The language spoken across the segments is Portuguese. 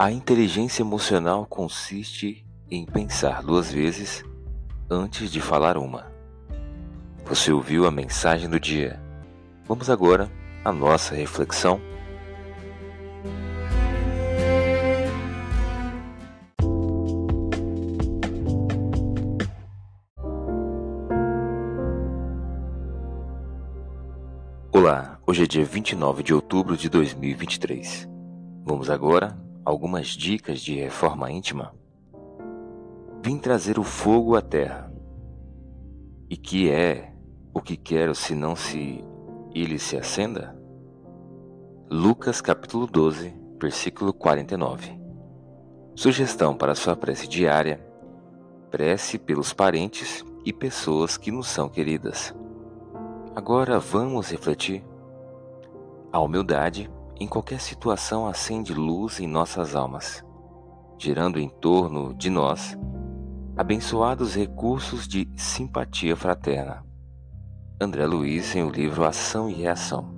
a inteligência emocional consiste em pensar duas vezes antes de falar uma. Você ouviu a mensagem do dia. Vamos agora à nossa reflexão. Olá, hoje é dia 29 de outubro de 2023. Vamos agora algumas dicas de reforma íntima? Vim trazer o fogo à terra. E que é o que quero se não se ele se acenda? Lucas capítulo 12, versículo 49. Sugestão para sua prece diária: prece pelos parentes e pessoas que nos são queridas. Agora vamos refletir. A humildade em qualquer situação acende luz em nossas almas, gerando em torno de nós abençoados recursos de simpatia fraterna. André Luiz em o livro Ação e Reação.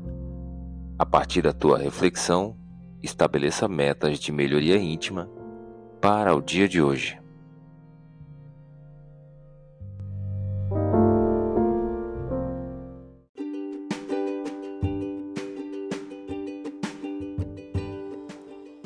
A partir da tua reflexão, estabeleça metas de melhoria íntima para o dia de hoje.